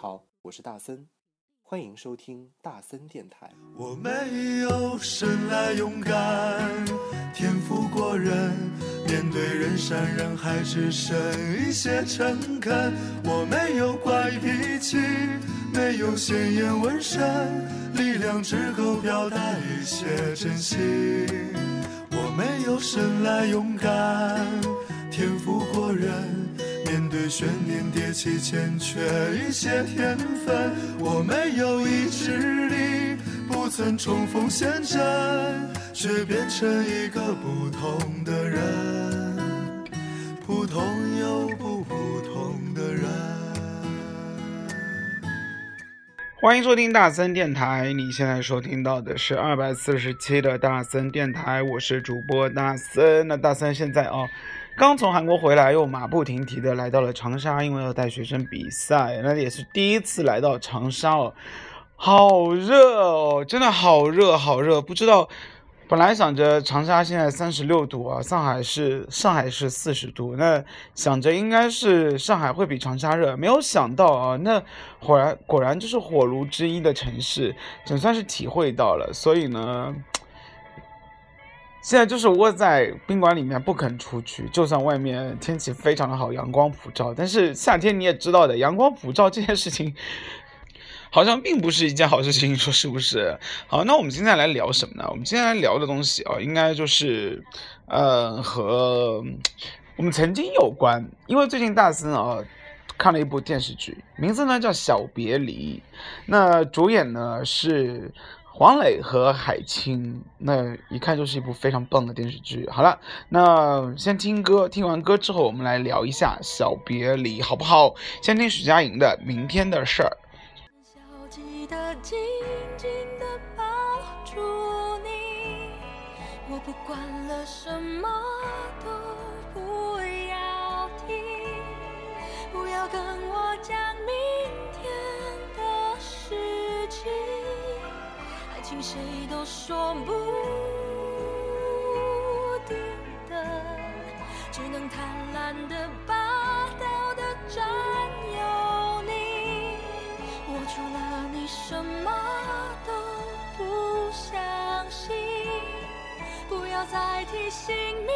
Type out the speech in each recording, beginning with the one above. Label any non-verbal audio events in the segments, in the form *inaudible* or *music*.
好，我是大森，欢迎收听大森电台。我没有生来勇敢，天赋过人，面对人山人海只剩一些诚恳。我没有怪脾气，没有鲜艳纹身，力量只够表达一些真心。我没有生来勇敢，天赋过人，悬念迭起欠缺一些天分。我没有意志力，不曾冲锋陷阵，却变成一个不同的人，普通又不普通的人。欢迎收听大森电台，你现在收听到的是二百四十七的大森电台，我是主播大森。那大森现在啊，刚从韩国回来，又马不停蹄的来到了长沙，因为要带学生比赛，那也是第一次来到长沙哦，好热哦，真的好热好热，不知道。本来想着长沙现在三十六度啊，上海是上海是四十度，那想着应该是上海会比长沙热，没有想到啊，那果然果然就是火炉之一的城市，总算是体会到了。所以呢，现在就是窝在宾馆里面不肯出去，就算外面天气非常的好，阳光普照，但是夏天你也知道的，阳光普照这件事情。好像并不是一件好事情，你说是不是？好，那我们今天来聊什么呢？我们今天来聊的东西啊，应该就是，呃，和我们曾经有关。因为最近大森啊看了一部电视剧，名字呢叫《小别离》，那主演呢是黄磊和海清，那一看就是一部非常棒的电视剧。好了，那先听歌，听完歌之后，我们来聊一下《小别离》，好不好？先听许佳莹的《明天的事儿》。的紧紧的抱住你，我不管了，什么都不要听，不要跟我讲明天的事情，情谁都说不定的，只能贪婪的霸道的占有你，我除了你。什么都不相信，不要再提醒你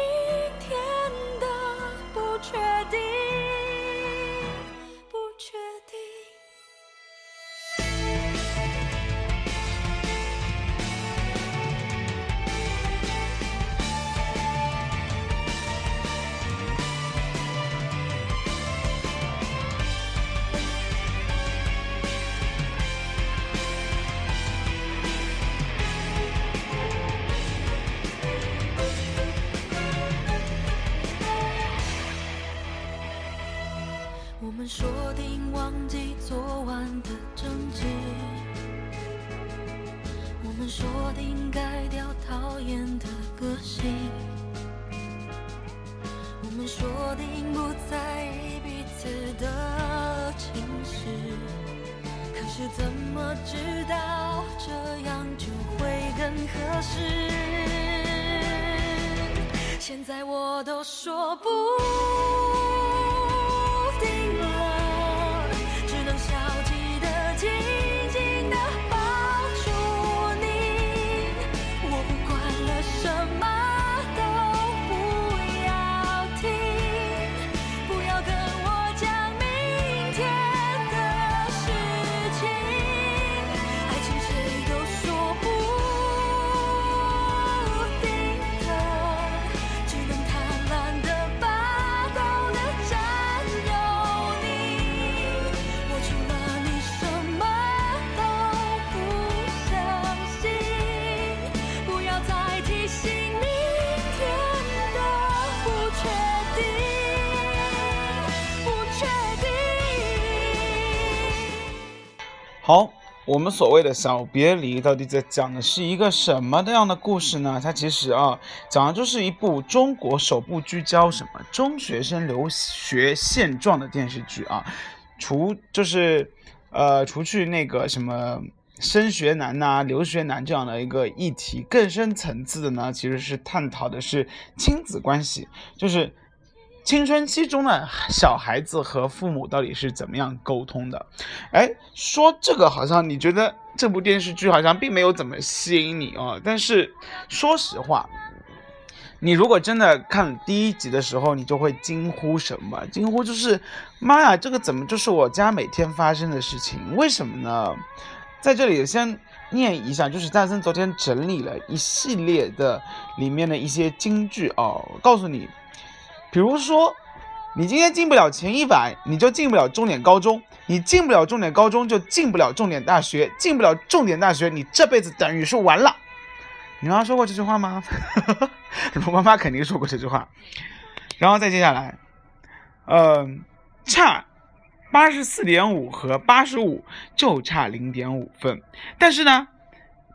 知道这样就会更合适？现在我都说不。好，我们所谓的小别离到底在讲的是一个什么样的故事呢？它其实啊，讲的就是一部中国首部聚焦什么中学生留学现状的电视剧啊。除就是呃，除去那个什么升学难呐、留学难这样的一个议题，更深层次的呢，其实是探讨的是亲子关系，就是青春期中的小孩子和父母到底是怎么样沟通的？哎，说这个好像你觉得这部电视剧好像并没有怎么吸引你哦。但是说实话，你如果真的看第一集的时候，你就会惊呼什么？惊呼就是妈呀，这个怎么就是我家每天发生的事情？为什么呢？在这里先念一下，就是大森昨天整理了一系列的里面的一些金句哦，告诉你。比如说，你今天进不了前一百，你就进不了重点高中；你进不了重点高中，就进不了重点大学；进不了重点大学，你这辈子等于是完了。你妈妈说过这句话吗？*laughs* 我妈妈肯定说过这句话。然后再接下来，嗯，差八十四点五和八十五就差零点五分，但是呢，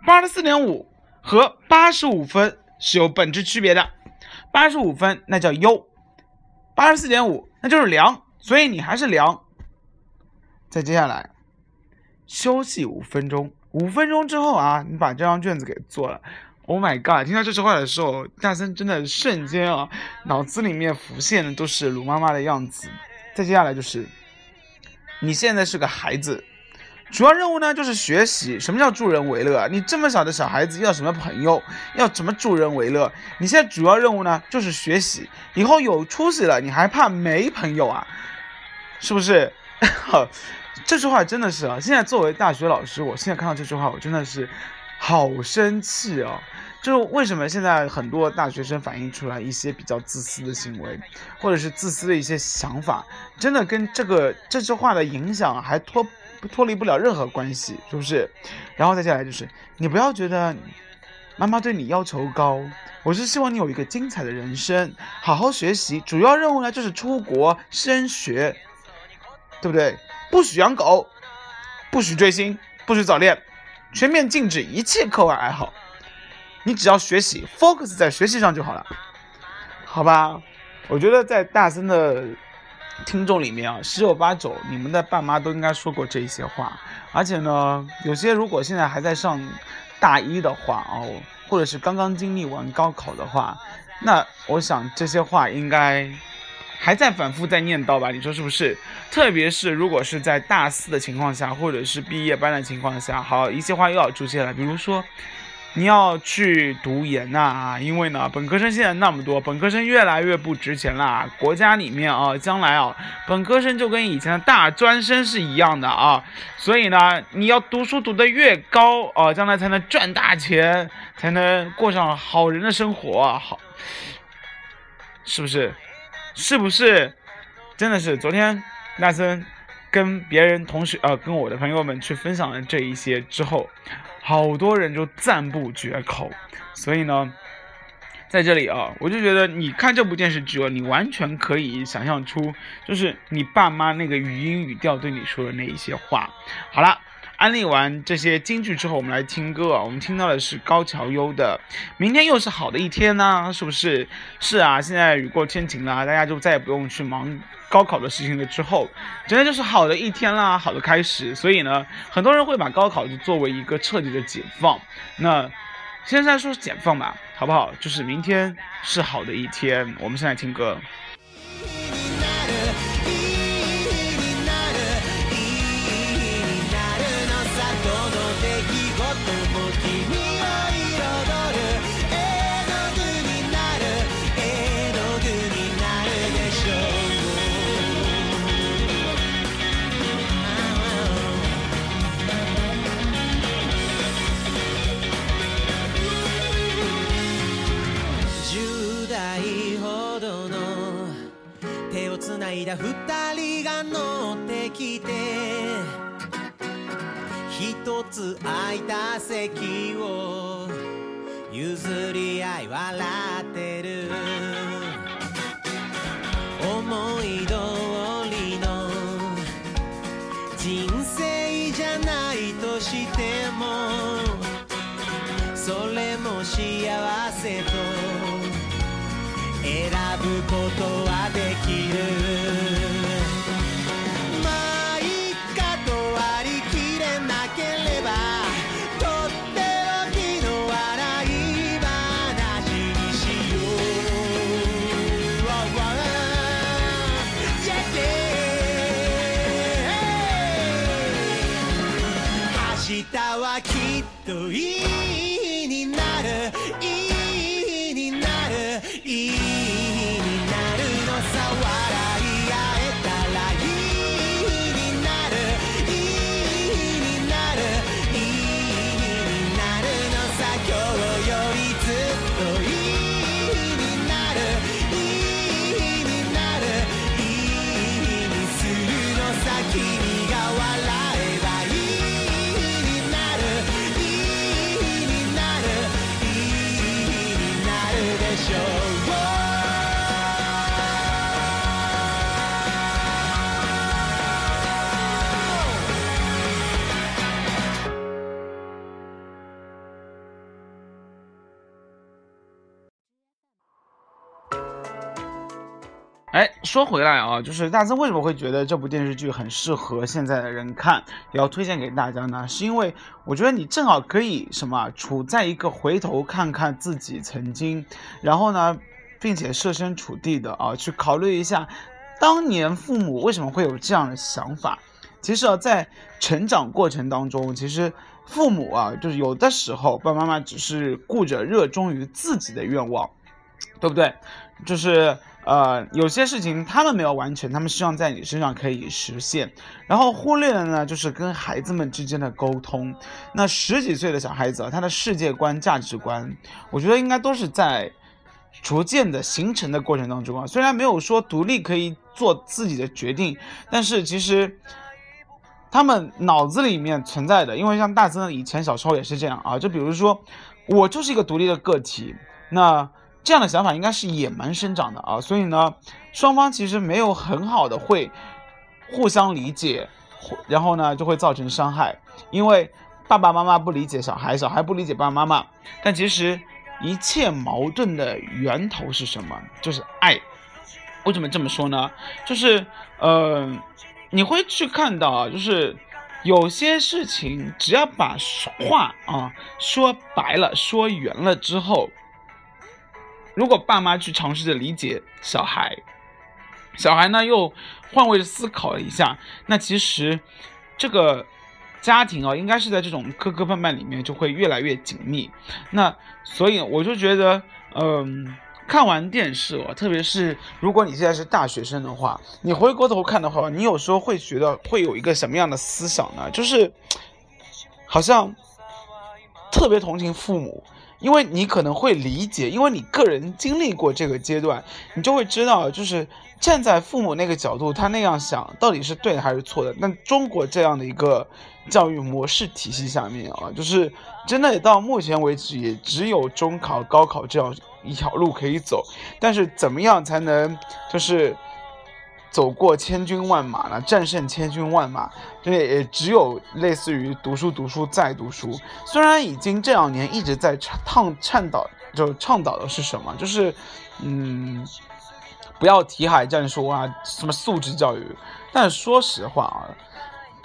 八十四点五和八十五分是有本质区别的，八十五分那叫优。八十四点五，那就是凉，所以你还是凉。再接下来，休息五分钟，五分钟之后啊，你把这张卷子给做了。Oh my god！听到这句话的时候，大森真的瞬间啊，脑子里面浮现的都是鲁妈妈的样子。再接下来就是，你现在是个孩子。主要任务呢就是学习。什么叫助人为乐？你这么小的小孩子要什么朋友？要怎么助人为乐？你现在主要任务呢就是学习。以后有出息了，你还怕没朋友啊？是不是？*laughs* 这句话真的是啊！现在作为大学老师，我现在看到这句话，我真的是好生气哦。就是为什么现在很多大学生反映出来一些比较自私的行为，或者是自私的一些想法，真的跟这个这句话的影响还脱。脱离不了任何关系，是不是？然后再下来就是，你不要觉得妈妈对你要求高，我是希望你有一个精彩的人生，好好学习。主要任务呢就是出国升学，对不对？不许养狗，不许追星，不许早恋，全面禁止一切课外爱好。你只要学习，focus 在学习上就好了，好吧？我觉得在大森的。听众里面啊，十有八九你们的爸妈都应该说过这些话，而且呢，有些如果现在还在上大一的话哦，或者是刚刚经历完高考的话，那我想这些话应该还在反复在念叨吧？你说是不是？特别是如果是在大四的情况下，或者是毕业班的情况下，好，一些话又要出现了，比如说。你要去读研呐，因为呢，本科生现在那么多，本科生越来越不值钱了。国家里面啊，将来啊，本科生就跟以前的大专生是一样的啊。所以呢，你要读书读得越高啊，将来才能赚大钱，才能过上好人的生活，好，是不是？是不是？真的是，昨天那森跟别人同学呃，跟我的朋友们去分享了这一些之后。好多人就赞不绝口，所以呢，在这里啊，我就觉得你看这部电视剧，你完全可以想象出，就是你爸妈那个语音语调对你说的那一些话。好了，安利完这些京剧之后，我们来听歌啊。我们听到的是高桥优的《明天又是好的一天》呢，是不是？是啊，现在雨过天晴了，大家就再也不用去忙。高考的事情了之后，真的就是好的一天啦，好的开始。所以呢，很多人会把高考就作为一个彻底的解放。那现在说解放吧，好不好？就是明天是好的一天。我们现在听歌。間二人が乗ってきて。一つ空いた席を。譲り合い笑って。说回来啊，就是大森为什么会觉得这部电视剧很适合现在的人看，也要推荐给大家呢？是因为我觉得你正好可以什么，处在一个回头看看自己曾经，然后呢，并且设身处地的啊，去考虑一下当年父母为什么会有这样的想法。其实啊，在成长过程当中，其实父母啊，就是有的时候爸爸妈妈只是顾着热衷于自己的愿望，对不对？就是呃，有些事情他们没有完成，他们希望在你身上可以实现，然后忽略了呢，就是跟孩子们之间的沟通。那十几岁的小孩子啊，他的世界观、价值观，我觉得应该都是在逐渐的形成的过程当中啊。虽然没有说独立可以做自己的决定，但是其实他们脑子里面存在的，因为像大森以前小时候也是这样啊，就比如说我就是一个独立的个体，那。这样的想法应该是野蛮生长的啊，所以呢，双方其实没有很好的会互相理解，然后呢就会造成伤害，因为爸爸妈妈不理解小孩，小孩不理解爸爸妈妈，但其实一切矛盾的源头是什么？就是爱。为什么这么说呢？就是呃，你会去看到啊，就是有些事情只要把话啊说白了、说圆了之后。如果爸妈去尝试着理解小孩，小孩呢又换位思考了一下，那其实这个家庭啊，应该是在这种磕磕绊绊里面就会越来越紧密。那所以我就觉得，嗯，看完电视哦，特别是如果你现在是大学生的话，你回过头看的话，你有时候会觉得会有一个什么样的思想呢？就是好像特别同情父母。因为你可能会理解，因为你个人经历过这个阶段，你就会知道，就是站在父母那个角度，他那样想到底是对的还是错的。那中国这样的一个教育模式体系下面啊，就是真的到目前为止也只有中考、高考这样一条路可以走。但是怎么样才能就是？走过千军万马了，战胜千军万马，这也只有类似于读书、读书再读书。虽然已经这两年一直在倡倡导，就倡导的是什么？就是，嗯，不要题海战术啊，什么素质教育。但说实话啊，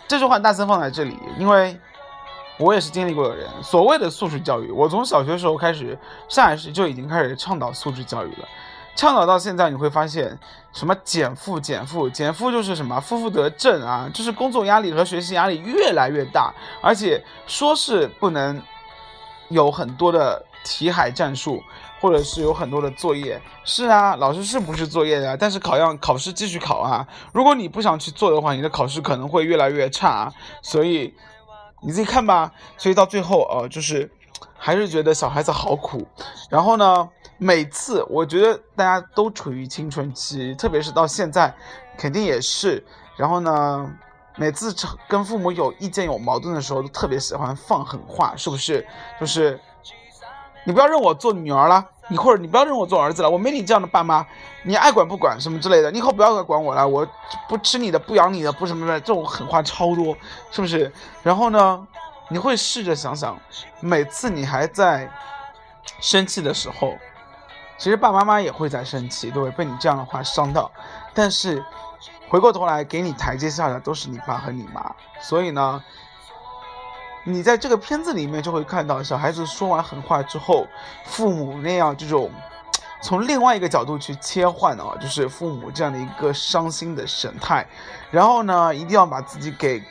这句话大森放在这里，因为我也是经历过的人。所谓的素质教育，我从小学时候开始，上海市就已经开始倡导素质教育了。倡导到现在，你会发现什么减负、减负、减负就是什么负负得正啊，就是工作压力和学习压力越来越大，而且说是不能有很多的题海战术，或者是有很多的作业。是啊，老师是不是作业的？但是考样考试继续考啊。如果你不想去做的话，你的考试可能会越来越差。所以你自己看吧。所以到最后啊，就是还是觉得小孩子好苦。然后呢？每次我觉得大家都处于青春期，特别是到现在，肯定也是。然后呢，每次跟父母有意见、有矛盾的时候，都特别喜欢放狠话，是不是？就是你不要认我做女儿了，你或者你不要认我做儿子了，我没你这样的爸妈，你爱管不管什么之类的，你以后不要再管我了，我不吃你的，不养你的，不什么的，这种狠话超多，是不是？然后呢，你会试着想想，每次你还在生气的时候。其实爸爸妈妈也会在生气，都会被你这样的话伤到。但是回过头来给你台阶下的都是你爸和你妈。所以呢，你在这个片子里面就会看到小孩子说完狠话之后，父母那样这种从另外一个角度去切换啊，就是父母这样的一个伤心的神态。然后呢，一定要把自己给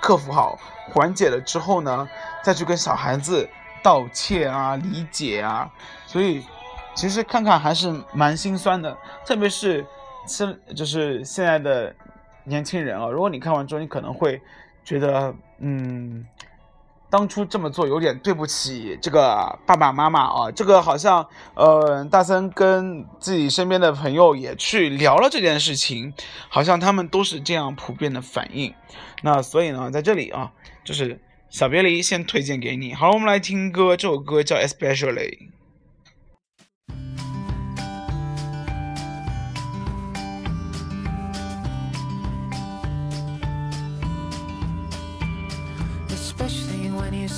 克服好，缓解了之后呢，再去跟小孩子道歉啊、理解啊。所以。其实看看还是蛮心酸的，特别是现就是现在的年轻人啊。如果你看完之后，你可能会觉得，嗯，当初这么做有点对不起这个爸爸妈妈啊。这个好像，呃，大森跟自己身边的朋友也去聊了这件事情，好像他们都是这样普遍的反应。那所以呢，在这里啊，就是小别离先推荐给你。好了，我们来听歌，这首歌叫《Especially》。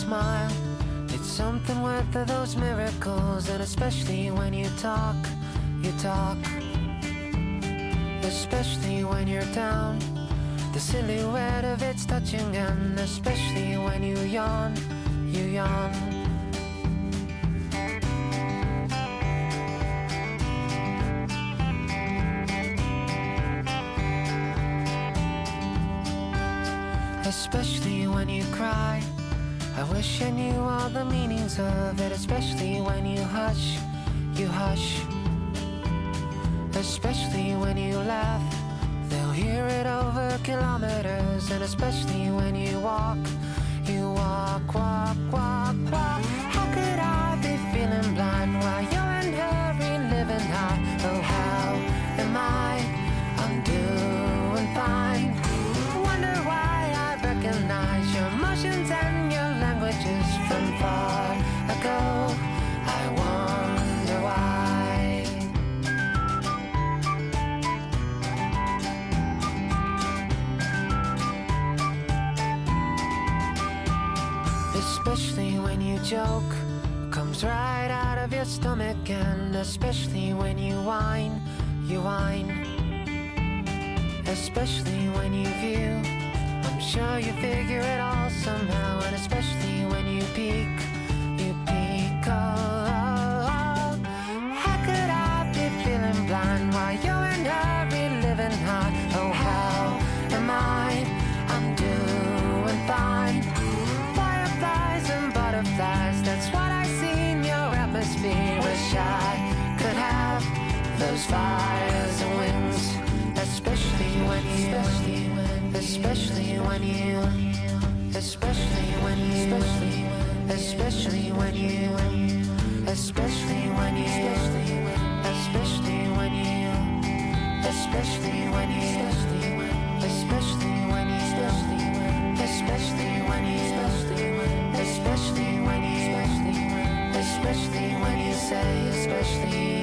Smile. It's something worth of those miracles, and especially when you talk, you talk. especially when you're down. The silhouette of it's touching, and especially when you yawn, you yawn. Especially when you cry. I wish I knew all the meanings of it, especially when you hush, you hush. Especially when you laugh, they'll hear it over kilometers, and especially when you walk, you walk, walk, walk, walk. How could I be feeling blind Especially when you joke, comes right out of your stomach, and especially when you whine, you whine. Especially when you view, I'm sure you figure it all somehow, and especially when you peek, those fires and wings, especially when you, especially when you, especially when you, especially when you, especially when you, especially when you, especially when you, especially when you, especially when you, especially when you, especially when you say, especially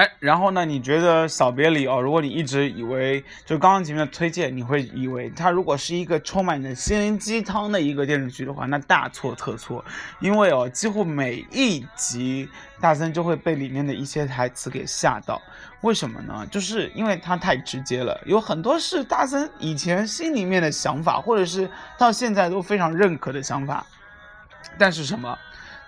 哎，然后呢？你觉得《小别离》哦，如果你一直以为就刚刚前面的推荐，你会以为它如果是一个充满着心灵鸡汤的一个电视剧的话，那大错特错。因为哦，几乎每一集大森就会被里面的一些台词给吓到。为什么呢？就是因为它太直接了，有很多是大森以前心里面的想法，或者是到现在都非常认可的想法。但是什么？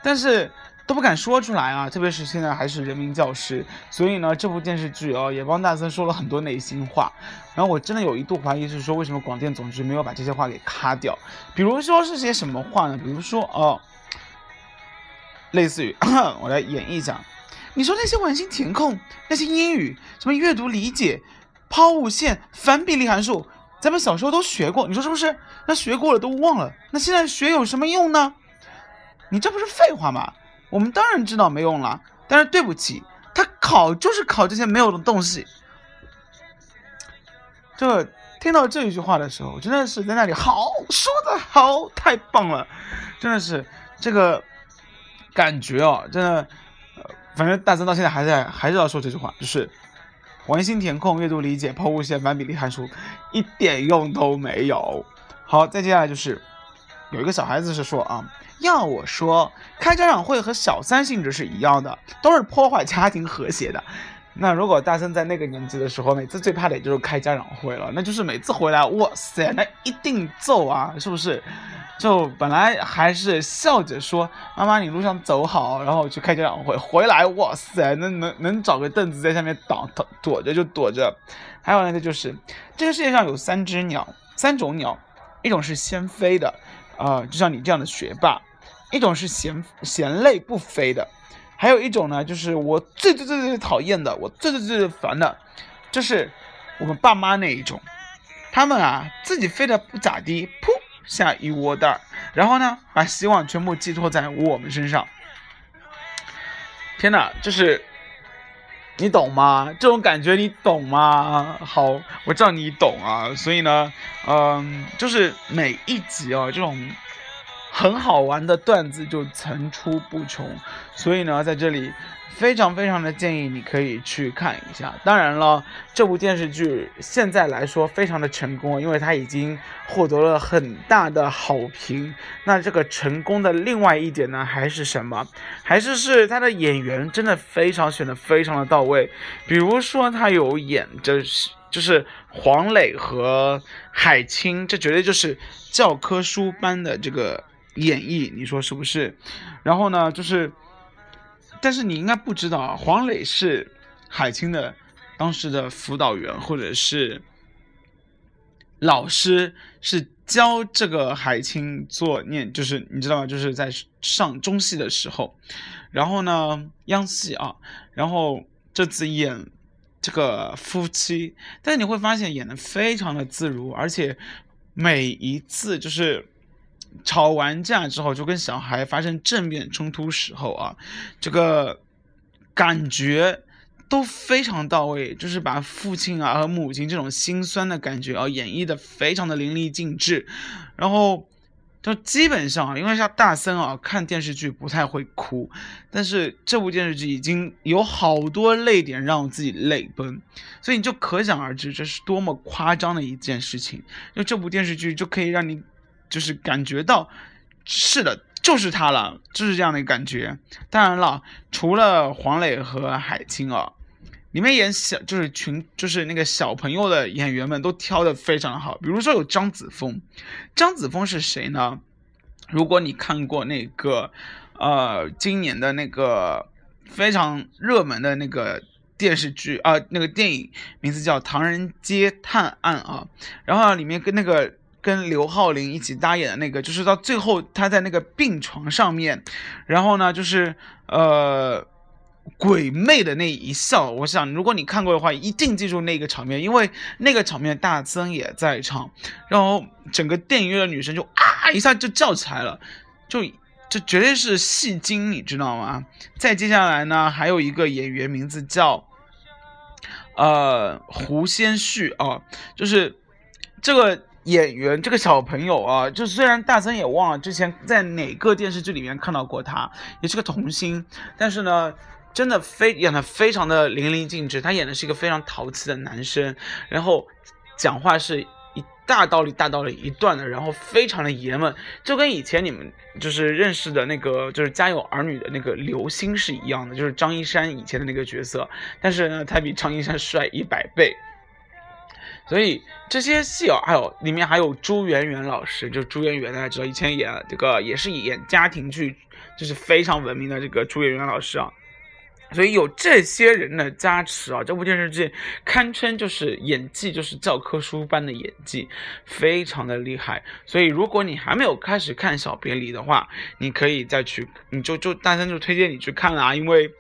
但是都不敢说出来啊！特别是现在还是人民教师，所以呢，这部电视剧哦也帮大森说了很多内心话。然后我真的有一度怀疑是说，为什么广电总局没有把这些话给咔掉？比如说是些什么话呢？比如说哦，类似于 *clears throat* 我来演绎一下，你说那些完形填空，那些英语，什么阅读理解、抛物线、反比例函数，咱们小时候都学过，你说是不是？那学过了都忘了，那现在学有什么用呢？你这不是废话吗？我们当然知道没用了，但是对不起，他考就是考这些没有的东西。这听到这一句话的时候，真的是在那里好说的好，太棒了，真的是这个感觉哦，真的，呃，反正大三到现在还在还是要说这句话，就是完形填空、阅读理解、抛物线、反比例函数一点用都没有。好，再接下来就是有一个小孩子是说啊。要我说，开家长会和小三性质是一样的，都是破坏家庭和谐的。那如果大森在那个年纪的时候，每次最怕的也就是开家长会了，那就是每次回来，哇塞，*laughs* 那一定揍啊，是不是？就本来还是笑着说妈妈你路上走好，然后去开家长会，回来哇塞，那能能找个凳子在下面挡躲躲着就躲着。还有呢，就是这个世界上有三只鸟，三种鸟，一种是先飞的，啊、就像你这样的学霸。一种是嫌嫌累不飞的，还有一种呢，就是我最最最最讨厌的，我最最最最烦的，就是我们爸妈那一种，他们啊自己飞的不咋地，噗下一窝蛋儿，然后呢把希望全部寄托在我们身上。天哪，就是你懂吗？这种感觉你懂吗？好，我知道你懂啊，所以呢，嗯，就是每一集哦这种。很好玩的段子就层出不穷，所以呢，在这里非常非常的建议你可以去看一下。当然了，这部电视剧现在来说非常的成功，因为它已经获得了很大的好评。那这个成功的另外一点呢，还是什么？还是是他的演员真的非常选的非常的到位。比如说他有演就是就是黄磊和海清，这绝对就是教科书般的这个演绎，你说是不是？然后呢，就是。但是你应该不知道啊，黄磊是海清的当时的辅导员，或者是老师，是教这个海清做念，就是你知道吗？就是在上中戏的时候，然后呢，央戏啊，然后这次演这个夫妻，但你会发现演的非常的自如，而且每一次就是。吵完架之后，就跟小孩发生正面冲突时候啊，这个感觉都非常到位，就是把父亲啊和母亲这种心酸的感觉啊演绎的非常的淋漓尽致。然后就基本上啊，因为像大森啊看电视剧不太会哭，但是这部电视剧已经有好多泪点让我自己泪奔，所以你就可想而知这是多么夸张的一件事情。就这部电视剧就可以让你。就是感觉到，是的，就是他了，就是这样的感觉。当然了，除了黄磊和海清啊，里面演小就是群就是那个小朋友的演员们都挑的非常好。比如说有张子枫，张子枫是谁呢？如果你看过那个呃今年的那个非常热门的那个电视剧啊，那个电影名字叫《唐人街探案》啊，然后里面跟那个。跟刘浩霖一起搭演的那个，就是到最后他在那个病床上面，然后呢，就是呃鬼魅的那一笑。我想，如果你看过的话，一定记住那个场面，因为那个场面大森也在场，然后整个电影院的女生就啊一下就叫起来了，就这绝对是戏精，你知道吗？再接下来呢，还有一个演员名字叫呃胡先煦啊，就是这个。演员这个小朋友啊，就虽然大森也忘了之前在哪个电视剧里面看到过他，也是个童星，但是呢，真的非演的非常的淋漓尽致。他演的是一个非常淘气的男生，然后讲话是一大道理大道理一段的，然后非常的爷们，就跟以前你们就是认识的那个就是《家有儿女》的那个刘星是一样的，就是张一山以前的那个角色，但是呢，他比张一山帅一百倍。所以这些戏哦，还有里面还有朱媛媛老师，就朱媛媛大家知道，以前演这个也是演家庭剧，就是非常闻名的这个朱媛媛老师啊。所以有这些人的加持啊，这部电视剧堪称就是演技就是教科书般的演技，非常的厉害。所以如果你还没有开始看《小别离》的话，你可以再去，你就就大三就推荐你去看啊，因为。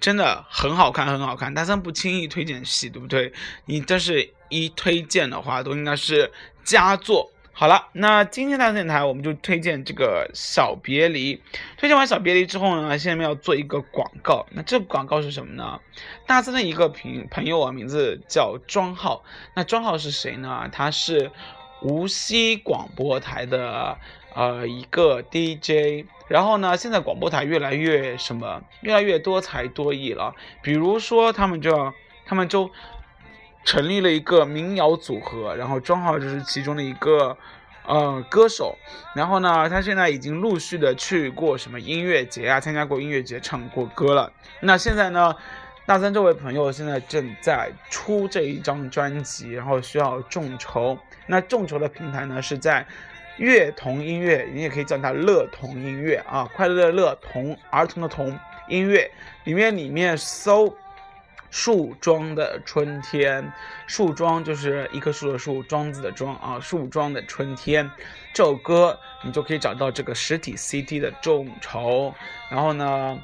真的很好看，很好看。大三不轻易推荐戏，对不对？你但是一推荐的话，都应该是佳作。好了，那今天大三电台我们就推荐这个《小别离》。推荐完《小别离》之后呢，现在要做一个广告。那这个广告是什么呢？大三的一个朋朋友啊，名字叫庄浩。那庄浩是谁呢？他是无锡广播台的呃一个 DJ。然后呢，现在广播台越来越什么，越来越多才多艺了。比如说，他们就要，他们就成立了一个民谣组合，然后庄浩就是其中的一个呃歌手。然后呢，他现在已经陆续的去过什么音乐节啊，参加过音乐节，唱过歌了。那现在呢，大三这位朋友现在正在出这一张专辑，然后需要众筹。那众筹的平台呢是在。乐童音乐，你也可以叫它乐童音乐啊，快乐的乐童儿童的童音乐里面里面搜树桩的春天，树桩就是一棵树的树，桩子的桩啊，树桩的春天这首歌你就可以找到这个实体 CD 的众筹，然后呢，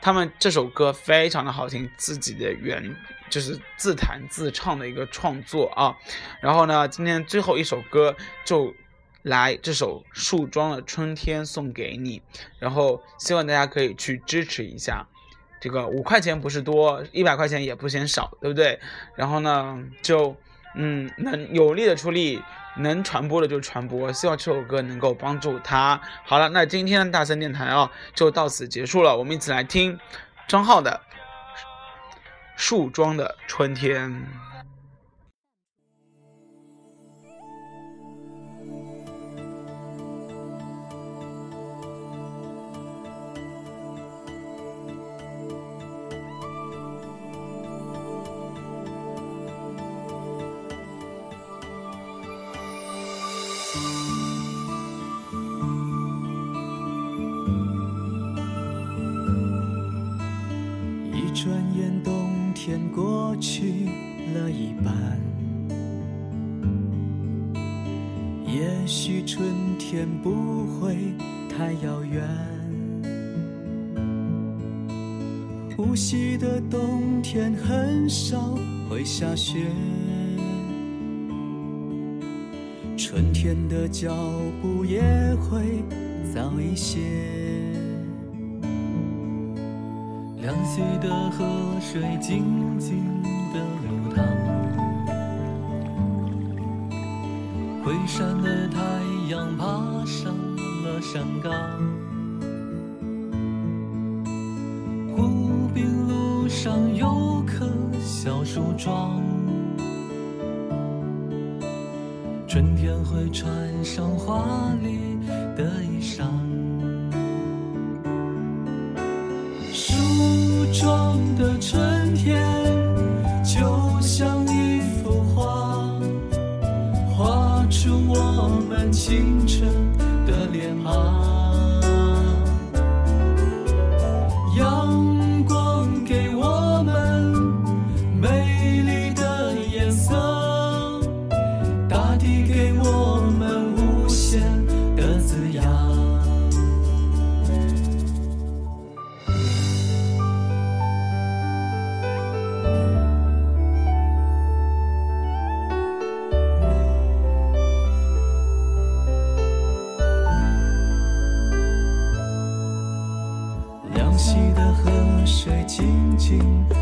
他们这首歌非常的好听，自己的原就是自弹自唱的一个创作啊，然后呢，今天最后一首歌就。来，这首树桩的春天送给你，然后希望大家可以去支持一下，这个五块钱不是多，一百块钱也不嫌少，对不对？然后呢，就嗯，能有力的出力，能传播的就传播。希望这首歌能够帮助他。好了，那今天的大森电台啊，就到此结束了。我们一起来听张浩的《树桩的春天》。过去了一半。也许春天不会太遥远。无锡的冬天很少会下雪。春天的脚步也会早一些。凉溪的河水静静的流淌，回山的太阳爬上了山岗，湖滨路上有棵小树桩，春天会穿上华丽的衣裳。静